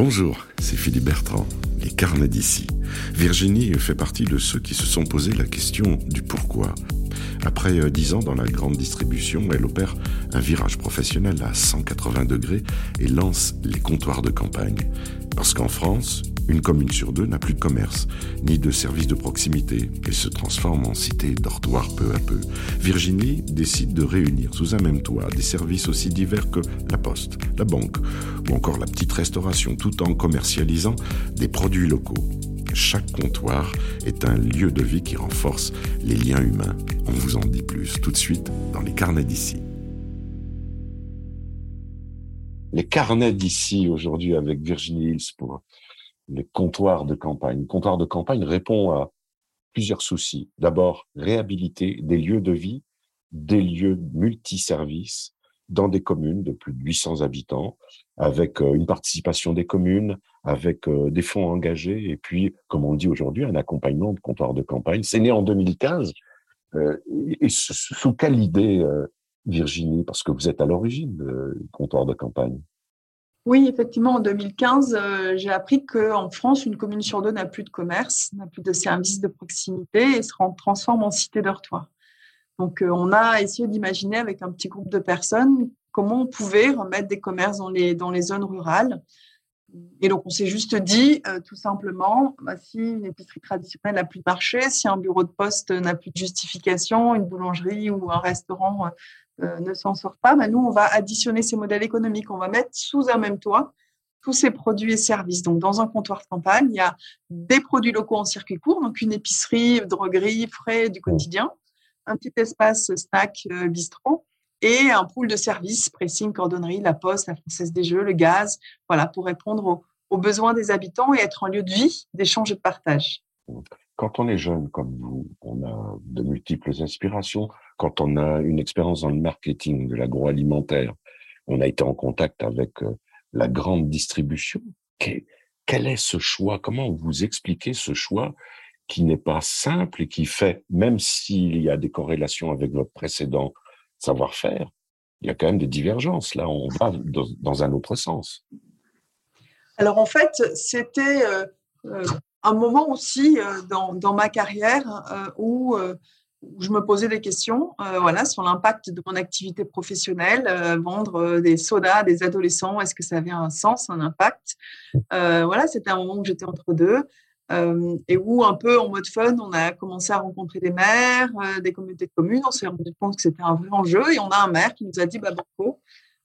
Bonjour, c'est Philippe Bertrand, les carnets d'ici. Virginie fait partie de ceux qui se sont posé la question du pourquoi. Après euh, dix ans dans la grande distribution, elle opère un virage professionnel à 180 degrés et lance les comptoirs de campagne. Parce qu'en France, une commune sur deux n'a plus de commerce, ni de services de proximité, et se transforme en cité dortoir peu à peu. Virginie décide de réunir sous un même toit des services aussi divers que la poste, la banque ou encore la petite restauration, tout en commercialisant des produits locaux. Chaque comptoir est un lieu de vie qui renforce les liens humains. On vous en dit plus tout de suite dans les carnets d'ici. Les carnets d'ici aujourd'hui avec Virginie Hills pour les comptoirs de campagne. Le comptoir de campagne répond à plusieurs soucis. D'abord, réhabiliter des lieux de vie, des lieux multiservices dans des communes de plus de 800 habitants, avec euh, une participation des communes, avec euh, des fonds engagés, et puis, comme on dit aujourd'hui, un accompagnement de comptoir de campagne. C'est né en 2015. Euh, et sous quelle idée, Virginie, parce que vous êtes à l'origine du comptoir de campagne oui, effectivement, en 2015, euh, j'ai appris qu'en France, une commune sur deux n'a plus de commerce, n'a plus de services de proximité et se transforme en cité dortoir. Donc, euh, on a essayé d'imaginer avec un petit groupe de personnes comment on pouvait remettre des commerces dans les, dans les zones rurales. Et donc, on s'est juste dit, euh, tout simplement, bah, si une épicerie traditionnelle n'a plus de marché, si un bureau de poste n'a plus de justification, une boulangerie ou un restaurant euh, ne s'en sort pas, bah, nous, on va additionner ces modèles économiques. On va mettre sous un même toit tous ces produits et services. Donc, dans un comptoir de campagne, il y a des produits locaux en circuit court, donc une épicerie, droguerie, frais du quotidien, un petit espace snack euh, bistrot et un pool de services, pressing, cordonnerie, la poste, la française des jeux, le gaz, voilà, pour répondre aux besoins des habitants et être un lieu de vie, d'échange et de partage. Quand on est jeune comme vous, on a de multiples inspirations, quand on a une expérience dans le marketing de l'agroalimentaire, on a été en contact avec euh, la grande distribution. Quel est ce choix? Comment vous expliquez ce choix qui n'est pas simple et qui fait, même s'il y a des corrélations avec votre précédent savoir-faire, il y a quand même des divergences. Là, on va dans, un autre sens. Alors en fait, c'était euh, euh, un moment aussi dans, dans, ma carrière où où je me posais des questions euh, voilà, sur l'impact de mon activité professionnelle, euh, vendre euh, des sodas à des adolescents, est-ce que ça avait un sens, un impact? Voilà, c'était un moment où j'étais entre deux. et où un peu en mode fun, on a commencé à rencontrer des maires, des communautés de communes, on s'est rendu compte que c'était un vrai enjeu et on a un maire qui nous a dit, bah, Banco,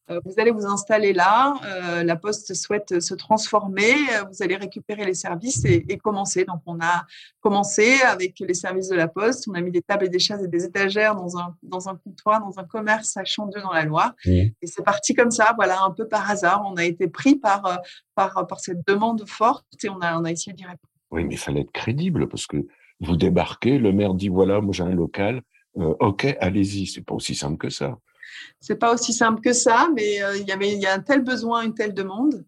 vous allez vous installer là, euh, la Poste souhaite se transformer, euh, vous allez récupérer les services et, commencer. Donc, on a commencé avec les services de la Poste, on a mis des tables et des chaises et des étagères dans un, dans un comptoir, dans un commerce à Chandeux dans la Loire. Et c'est parti comme ça, voilà, un peu par hasard. On a été pris par, par, par cette demande forte et on a, on a essayé d'y répondre. Oui, mais il fallait être crédible parce que vous débarquez, le maire dit voilà, moi j'ai un local, ok, allez-y. C'est pas aussi simple que ça. C'est pas aussi simple que ça, mais euh, il y a un tel besoin, une telle demande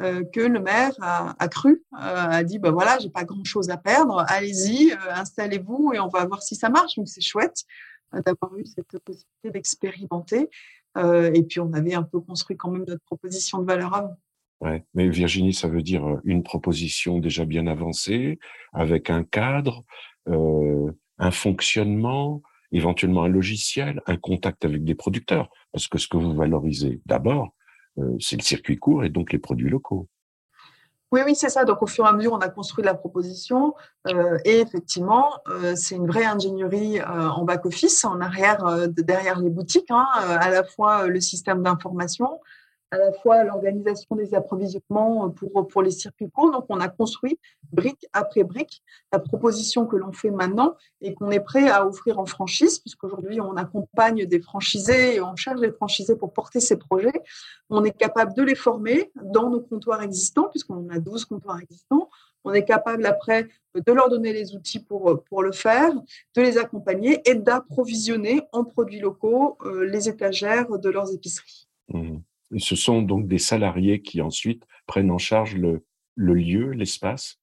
euh, que le maire a, cru, euh, a dit bah voilà, j'ai pas grand chose à perdre, allez-y, installez-vous et on va voir si ça marche. Donc c'est chouette d'avoir eu cette possibilité d'expérimenter. et puis on avait un peu construit quand même notre proposition de valeur avant. Ouais, mais Virginie, ça veut dire une proposition déjà bien avancée, avec un cadre, un fonctionnement, éventuellement un logiciel, un contact avec des producteurs, parce que ce que vous valorisez d'abord, euh, c'est le circuit court et donc les produits locaux. Oui, oui, c'est ça. Donc, au fur et à mesure, on a construit la proposition. Euh, et effectivement, euh, c'est une vraie ingénierie en back-office, en arrière, derrière les boutiques, hein, à la fois le système d'information, à la fois l'organisation des approvisionnements pour, pour les circuits courts. Donc, on a construit brique après brique la proposition que l'on fait maintenant et qu'on est prêt à offrir en franchise, puisqu'aujourd'hui, on accompagne des franchisés et on cherche des franchisés pour porter ces projets. On est capable de les former dans nos comptoirs existants, puisqu'on a 12 comptoirs existants. On est capable après de leur donner les outils pour, pour le faire, de les accompagner et d'approvisionner en produits locaux euh, les étagères de leurs épiceries. Mmh ce sont donc des salariés qui ensuite prennent en charge le, lieu, l'espace?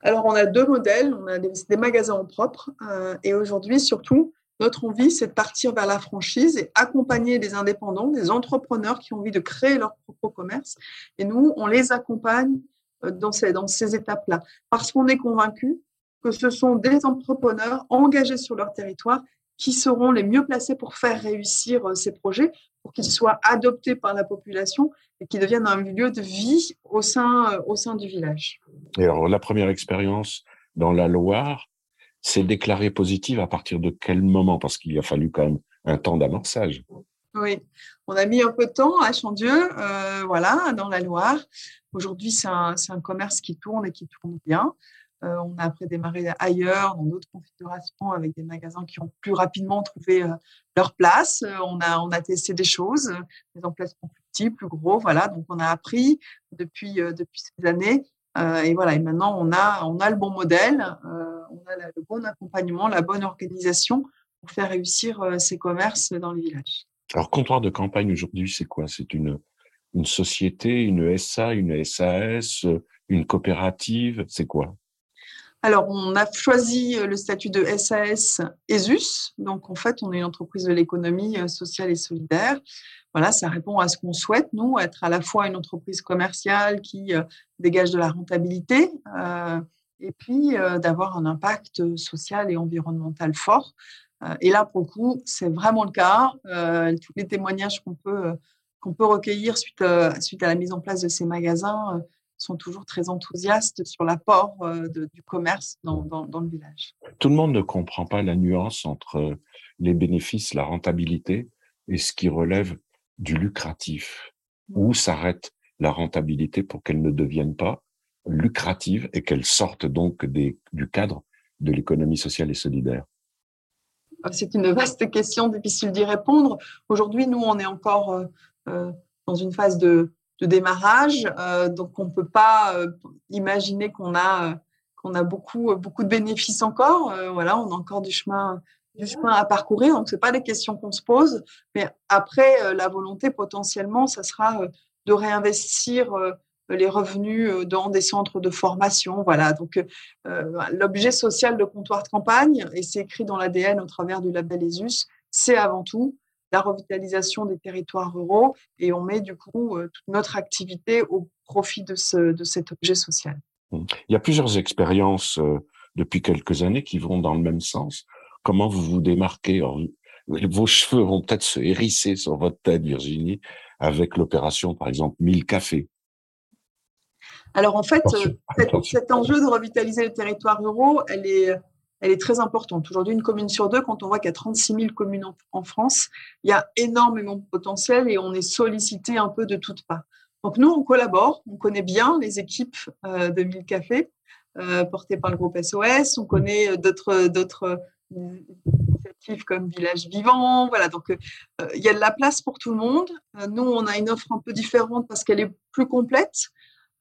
Alors, on a deux modèles. On a des, magasins en propre euh, et aujourd'hui, surtout, Notre envie, c'est de partir vers la franchise et accompagner des indépendants, des entrepreneurs qui ont envie de créer leur propre commerce. Et nous, on les accompagne euh, dans ces, dans ces étapes-là. Parce qu'on est convaincu que ce sont des entrepreneurs engagés sur leur territoire qui seront les mieux placés pour faire réussir euh, ces projets, pour qu'ils soient adoptés par la population et qu'ils deviennent un lieu de vie au sein, euh, au sein du village. Et alors, la première expérience dans la Loire, c'est déclaré positive à partir de quel moment? Parce qu'il a fallu quand même un temps d'amorçage. Oui, on a mis un peu de temps à Chandieu, euh, voilà, dans la Loire. Aujourd'hui, c'est un, un, commerce qui tourne et qui tourne bien. Euh, on a après démarré ailleurs, dans d'autres configurations, avec des magasins qui ont plus rapidement trouvé euh, leur place. Euh, on, a, on a testé des choses, des emplacements plus petits, plus gros, voilà. Donc, on a appris depuis, depuis ces années. et voilà, et maintenant, on a, on a le bon modèle, on a le bon accompagnement, la bonne organisation pour faire réussir ces commerces dans les villages. Alors, comptoir de campagne aujourd'hui, c'est quoi? C'est une, une société, une SA, une SAS, une coopérative C'est quoi? Alors, on a choisi euh, le statut de SAS ESUS. Donc, en fait, on est une entreprise de l'économie euh, sociale et solidaire. Voilà, ça répond à ce qu'on souhaite, nous, être à la fois une entreprise commerciale qui euh, dégage de la rentabilité et puis d'avoir un impact social et environnemental fort. et là, pour le coup, c'est vraiment le cas. tous les témoignages qu'on peut, peut recueillir suite, suite à la mise en place de ces magasins sont toujours très enthousiastes sur l'apport euh, du commerce dans, dans, le village. Tout le monde ne comprend pas la nuance entre les bénéfices, la rentabilité et ce qui relève du lucratif. Mmh. Où s'arrête la rentabilité pour qu'elle ne devienne pas lucrative et qu'elle sorte donc des, du cadre de l'économie sociale et solidaire? Ah, C'est une vaste question, difficile d'y répondre. Aujourd'hui, nous, on est encore euh, euh, dans une phase de, de démarrage. Euh, donc, on ne peut pas euh, imaginer qu'on a, euh, qu'on a beaucoup, beaucoup de bénéfices encore. voilà, on a encore du chemin, du chemin à parcourir. Donc, ce pas des questions qu'on se pose. Mais après, la volonté, potentiellement, ça sera de réinvestir les revenus dans des centres de formation. Voilà, donc l'objet social de comptoir de campagne, et c'est écrit dans l'ADN au travers du label ESUS, c'est avant tout la revitalisation des territoires ruraux et on met du coup euh, toute notre activité au profit de, ce, de cet objet social. Mmh. Il y a plusieurs expériences euh, depuis quelques années qui vont dans le même sens. Comment vous vous démarquez Vos cheveux vont peut-être se hérisser sur votre tête, Virginie, avec l'opération, par exemple, 1000 cafés. Alors en fait, euh, cet enjeu de revitaliser les territoires ruraux, elle est, elle est très importante. Aujourd'hui, une commune sur deux, quand on voit qu'il y a 36 000 communes en, France, il y a énormément de potentiel et on est sollicité un peu de toutes parts. Donc nous, on collabore, on connaît bien les équipes euh, de Mille Cafés euh, portées par le groupe SOS, on connaît euh, d'autres d'autres initiatives comme Village Vivant, voilà. Donc il y a de la place pour tout le monde. nous, on a une offre un peu différente parce qu'elle est plus complète.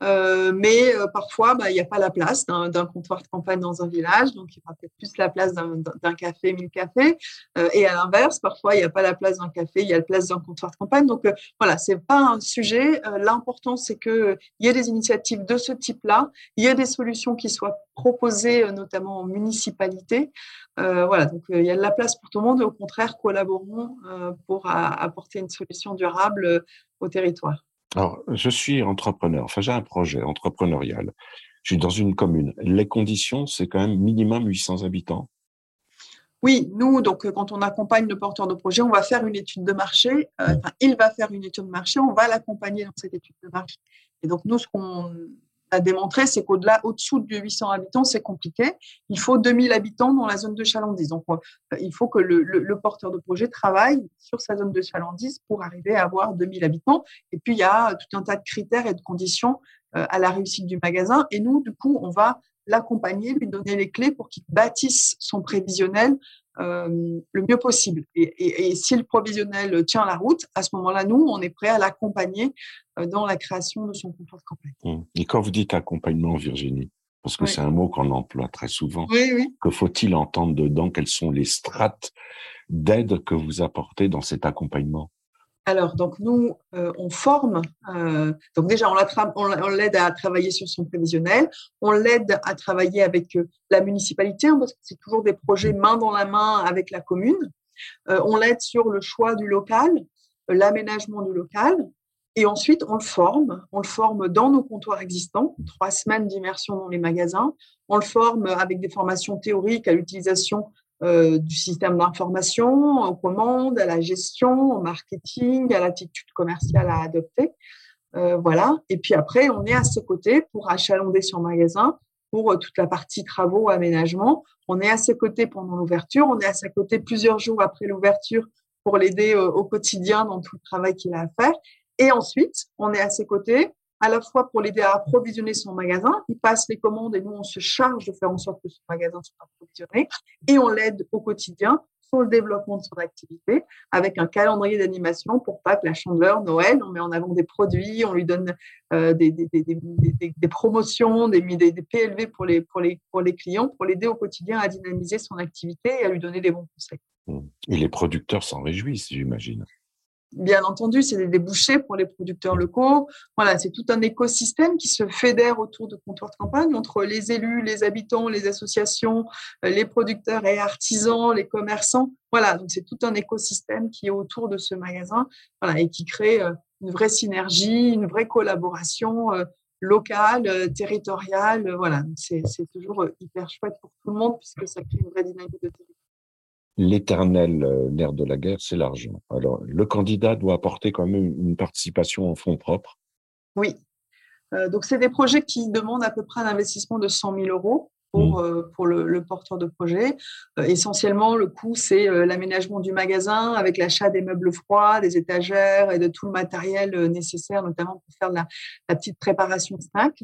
Euh, mais euh, parfois, bah, il n'y a pas la place d'un comptoir de campagne dans un village, donc il y aura peut-être plus la place d'un café, mille cafés. Euh, et à l'inverse, parfois, il n'y a pas la place d'un café, il y a la place d'un comptoir de campagne. Donc voilà, c'est pas un sujet. L'important, c'est qu'il y ait des initiatives de ce type-là, il y ait des solutions qui soient proposées, notamment en municipalité. voilà, donc il y a de la place pour tout le monde. Et au contraire, collaborons pour apporter une solution durable au territoire. Alors, je suis entrepreneur, enfin j'ai un projet entrepreneurial. Je suis dans une commune. Les conditions, c'est quand même minimum 800 habitants. Oui, nous, donc, quand on accompagne le porteur de projet, on va faire une étude de marché. Euh, enfin, il va faire une étude de marché, on va l'accompagner dans cette étude de marché. Et donc, nous, ce qu'on a démontré, c'est qu'au-delà, au-dessous de 800 habitants, c'est compliqué. Il faut 2000 habitants dans la zone de chalandise. Donc, euh, il faut que le, porteur de projet travaille sur sa zone de chalandise pour arriver à avoir 2000 habitants. Et puis, il y a tout un tas de critères et de conditions euh, à la réussite du magasin. Et nous, du coup, on va l'accompagner, lui donner les clés pour qu'il bâtisse son prévisionnel euh, le mieux possible. Et, si le provisionnel tient la route, à ce moment-là, nous, on est prêt à l'accompagner euh, dans la création de son contrat de campagne. Mmh. Et quand vous dites accompagnement, Virginie, parce que c'est un mot qu'on emploie très souvent, que faut-il entendre dedans? Quelles sont les strates d'aide que vous apportez dans cet accompagnement? Alors, donc nous, euh, on forme. Euh, donc déjà, on l'aide à travailler sur son prévisionnel. On l'aide à travailler avec euh, la municipalité, hein, parce que c'est toujours des projets main dans la main avec la commune. on l'aide sur le choix du local, l'aménagement du local. Et ensuite, on le forme. On le forme dans nos comptoirs existants, trois semaines d'immersion dans les magasins. On le forme avec des formations théoriques à l'utilisation euh, du système d'information, aux commandes, à la gestion, au marketing, à l'attitude commerciale à adopter. Euh, voilà. Et puis après, on est à ses côtés pour achalander son magasin, pour euh, toute la partie travaux, aménagement. On est à ses côtés pendant l'ouverture. On est à ses côtés plusieurs jours après l'ouverture pour l'aider au quotidien dans tout le travail qu'il a à faire. Et ensuite, on est à ses côtés à la fois pour l'aider à approvisionner son magasin. Il passe les commandes et nous, on se charge de faire en sorte que son magasin soit approvisionné. Et on l'aide au quotidien sur le développement de son activité avec un calendrier d'animation pour pas que la chandeleur, Noël, on met en avant des produits, on lui donne euh, des, des, promotions, des, PLV pour les, pour, les, pour les clients, pour l'aider au quotidien à dynamiser son activité et à lui donner des bons conseils. Et les producteurs s'en réjouissent, j'imagine bien entendu, c'est des débouchés pour les producteurs locaux. Voilà, c'est tout un écosystème qui se fédère autour de comptoirs de campagne entre les élus, les habitants, les associations, euh, les producteurs et artisans, les commerçants. Voilà, donc c'est tout un écosystème qui est autour de ce magasin, et qui crée euh, une vraie synergie, une vraie collaboration euh, locale, territoriale. Voilà, c'est toujours hyper chouette pour tout le monde puisque ça crée une vraie dynamique de territoire l'éternel euh, nerf de la guerre, c'est l'argent. Alors, le candidat doit apporter quand même une participation en fonds propres. Oui. Euh, donc, c'est des projets qui demandent à peu près un investissement de 100 000 euros pour, mmh. euh, pour le, porteur de projet. essentiellement, le coût, c'est l'aménagement du magasin avec l'achat des meubles froids, des étagères et de tout le matériel nécessaire, notamment pour faire la, la petite préparation snack.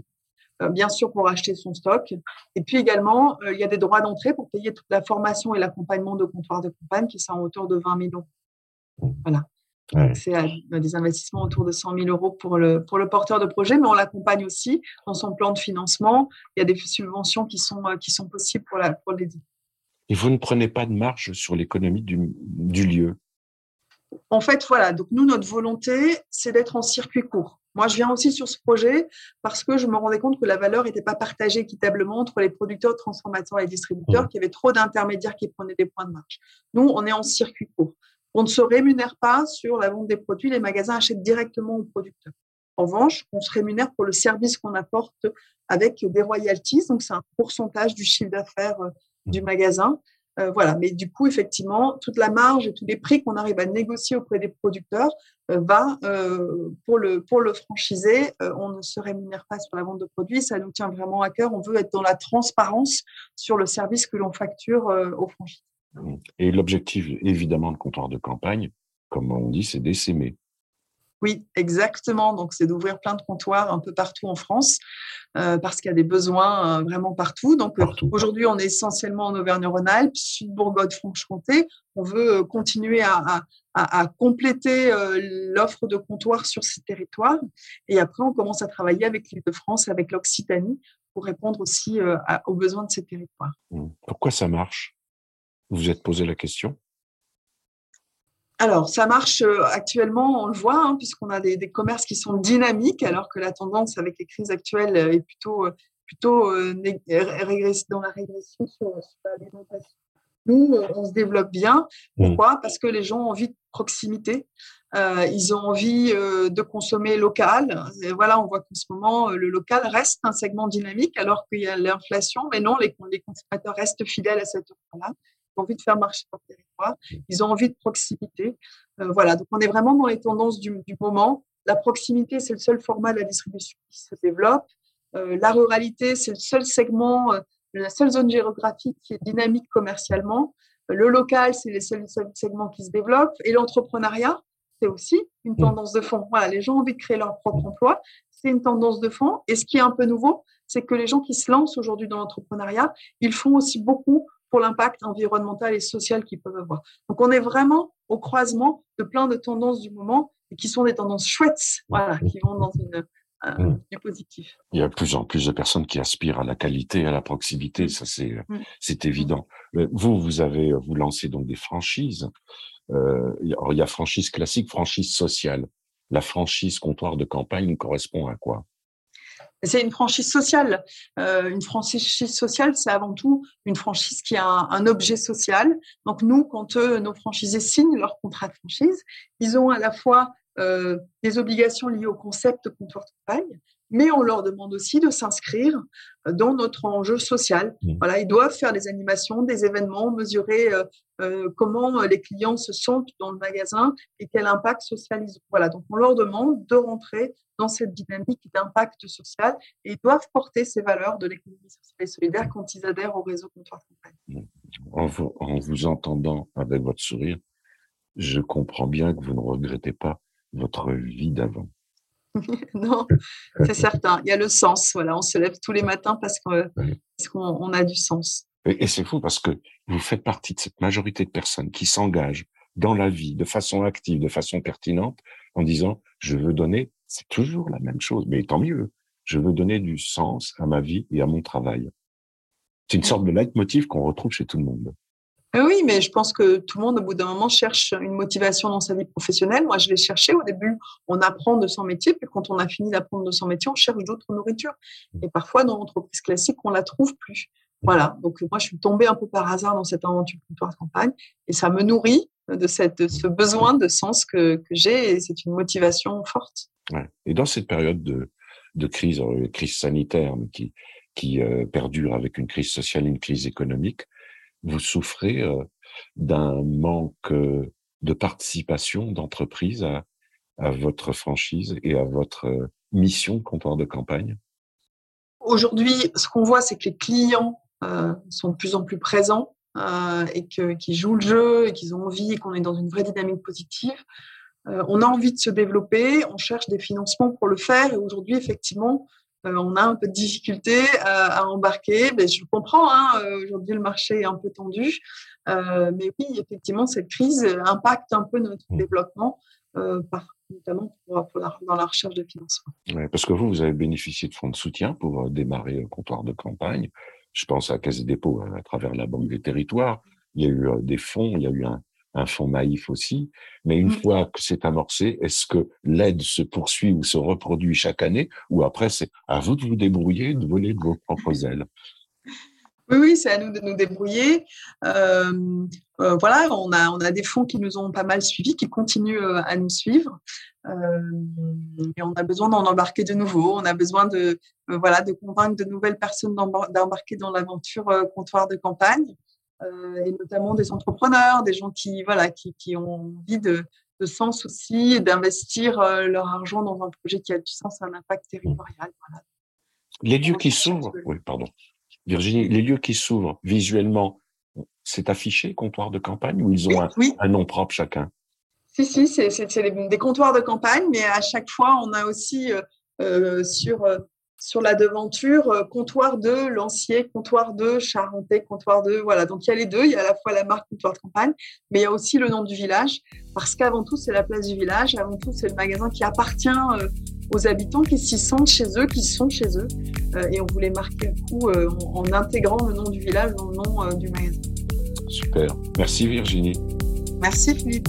Euh, bien sûr pour acheter son stock. Et puis également, euh, il y a des droits d'entrée pour payer toute la formation et l'accompagnement de comptoir de campagne qui sont en hauteur de 20 millions. Voilà. C'est euh, des investissements autour de 100 000 euros pour le, pour le porteur de projet, mais on l'accompagne aussi dans son plan de financement. Il y a des subventions qui sont, qui sont possibles pour, la, pour l'aider. Et vous ne prenez pas de marge sur l'économie du, du lieu? En fait, voilà. Donc, nous, notre volonté, c'est d'être en circuit court. Moi, je viens aussi sur ce projet parce que je me rendais compte que la valeur n'était pas partagée équitablement entre les producteurs, transformateurs et distributeurs, qu'il y avait trop d'intermédiaires qui prenaient des points de marche. Nous, on est en circuit court. On ne se rémunère pas sur la vente des produits, les magasins achètent directement aux producteurs. En revanche, on se rémunère pour le service qu'on apporte avec des royalties, donc c'est un pourcentage du chiffre d'affaires euh, du mmh. magasin. Euh, voilà, mais du coup, effectivement, toute la marge et tous les prix qu'on arrive à négocier auprès des producteurs euh, va euh, pour le pour le franchisé. on ne se rémunère pas sur la vente de produits, ça nous tient vraiment à cœur. On veut être dans la transparence sur le service que l'on facture aux franchisés. Et l'objectif, évidemment, de comptoir de campagne, comme on dit, c'est d'essaimer. Oui, exactement. Donc, c'est d'ouvrir plein de comptoirs un peu partout en France euh, parce qu'il y a des besoins euh, vraiment partout. Donc, euh, aujourd'hui, on est essentiellement en Auvergne-Rhône-Alpes, Sud-Bourgogne-Franche-Comté. On veut continuer à, compléter l'offre de comptoirs sur ces territoires. Et après, on commence à travailler avec l'île de France, avec l'Occitanie, pour répondre aussi aux besoins de ces territoires. Mmh. Pourquoi ça marche? Vous vous êtes posé la question? Alors, ça marche euh, actuellement, on le voit, hein, puisqu'on a des, commerces qui sont dynamiques, alors que la tendance avec les crises actuelles euh, est plutôt, euh, plutôt dans la régression sur, l'alimentation. Nous, on se développe bien. Mmh. Pourquoi? Parce que les gens ont envie de proximité. ils ont envie de consommer local. Et voilà, on voit qu'en ce moment, le local reste un segment dynamique alors qu'il y a l'inflation. Mais non, les, les consommateurs restent fidèles à cette offre-là envie de faire marcher leur territoire, ils ont envie de proximité. Euh, voilà, donc on est vraiment dans les tendances du, moment. La proximité, c'est le seul format de la distribution qui se développe. Euh, la ruralité, c'est le seul segment, euh, la seule zone géographique qui est dynamique commercialement. Le local, c'est les seuls, segments qui se développent. Et l'entrepreneuriat, c'est aussi une mmh. tendance de fond. Voilà, les gens ont envie de créer leur propre emploi. C'est une tendance de fond. Et ce qui est un peu nouveau, c'est que les gens qui se lancent aujourd'hui dans l'entrepreneuriat, ils font aussi beaucoup pour l'impact environnemental et social qu'ils peuvent avoir. Donc, on est vraiment au croisement de plein de tendances du moment et qui sont des tendances chouettes, voilà, qui vont dans une, euh, du positif. Il y a de plus en plus de personnes qui aspirent à la qualité, à la proximité, ça c'est c'est évident. Vous, vous avez vous lancez donc des franchises. euh, il y a franchise classique, franchise sociale. La franchise comptoir de campagne correspond à quoi? C'est une franchise sociale. Euh, une franchise sociale, c'est avant tout une franchise qui a un, objet social. Donc nous, quand nos franchisés signent leur contrat de franchise, ils ont à la fois euh, des obligations liées au concept comptoir de campagne, mais on leur demande aussi de s'inscrire dans notre enjeu social. Mmh. Voilà, ils doivent faire des animations, des événements, mesurer euh, euh, comment les clients se sentent dans le magasin et quel impact social ils ont. Voilà, donc on leur demande de rentrer dans cette dynamique d'impact social et ils doivent porter ces valeurs de l'économie sociale et solidaire quand ils adhèrent au réseau comptoir campagne. Mmh. En vous, en vous entendant avec votre sourire, je comprends bien que vous ne regrettez pas votre vie d'avant. non, c'est certain. Il y a le sens. Voilà, on se lève tous les matins parce qu'on a du sens. Et, c'est fou parce que vous faites partie de cette majorité de personnes qui s'engagent dans la vie de façon active, de façon pertinente, en disant je veux donner. C'est toujours la même chose, mais tant mieux. Je veux donner du sens à ma vie et à mon travail. C'est une sorte de leitmotiv qu'on retrouve chez tout le monde. Euh, oui, mais je pense que tout le monde, au bout d'un moment, cherche une motivation dans sa vie professionnelle. Moi, je l'ai cherché au début. On apprend de son métier, puis quand on a fini d'apprendre de son métier, on cherche d'autres nourritures. Et parfois, dans l'entreprise classique, on la trouve plus. Voilà. Donc, moi, je suis tombée un peu par hasard dans cette aventure de campagne, et ça me nourrit de, cette, ce besoin de sens que, que j'ai, et c'est une motivation forte. Ouais. Et dans cette période de, de crise, euh, crise sanitaire, qui, qui euh, perdure avec une crise sociale, une crise économique, vous souffrez euh, d'un manque euh, de participation d'entreprise à, votre franchise et à votre euh, mission comptoir de campagne? Aujourd'hui, ce qu'on voit, c'est que les clients sont de plus en plus présents et qu'ils jouent le jeu et qu'ils ont envie et qu'on est dans une vraie dynamique positive. on a envie de se développer, on cherche des financements pour le faire et aujourd'hui, effectivement, on a un peu de difficulté à, embarquer. Mais je comprends, hein, euh, aujourd'hui le marché est un peu tendu. Euh, mais oui, effectivement, cette crise impacte un peu notre mmh. développement, notamment dans la recherche de financement. parce que vous, vous avez bénéficié de fonds de soutien pour démarrer le comptoir de campagne. Je pense à Caisse des dépôts à travers la Banque des territoires. Il y a eu des fonds, il y a eu un, un fonds naïf aussi. Mais une mmh. fois que c'est amorcé, est-ce que l'aide se poursuit ou se reproduit chaque année ou après c'est à vous de vous débrouiller, de voler de vos propres ailes? Oui, oui, c'est à nous de nous débrouiller. Euh, euh, voilà, on a, on a des fonds qui nous ont pas mal suivis, qui continuent euh, à nous suivre. et on a besoin d'en embarquer de nouveaux. On a besoin de, voilà, de convaincre de nouvelles personnes d'embarquer dans l'aventure comptoir de campagne. Euh, et notamment des entrepreneurs, des gens qui, voilà, qui, qui ont envie de, de sens aussi et d'investir euh, leur argent dans un projet qui a du sens, un impact territorial. Voilà. Les lieux qui s'ouvrent, oui, pardon. Virginie, les lieux qui s'ouvrent visuellement, c'est affiché, comptoir de campagne, ou ils ont un, nom propre chacun? Si, si, c'est des, comptoirs de campagne, mais à chaque fois, on a aussi euh, sur sur la devanture, euh, comptoir de Lancier, comptoir de Charentais, comptoir de voilà. Donc il y a les deux, il y a à la fois la marque comptoir de campagne, mais il y a aussi le nom du village, parce qu'avant tout c'est la place du village, avant tout c'est le magasin qui appartient euh, aux habitants, qui s'y sentent chez eux, qui sont chez eux, euh, et on voulait marquer un coup en, en, intégrant le nom du village dans le nom du magasin. Super, merci Virginie. Merci Philippe.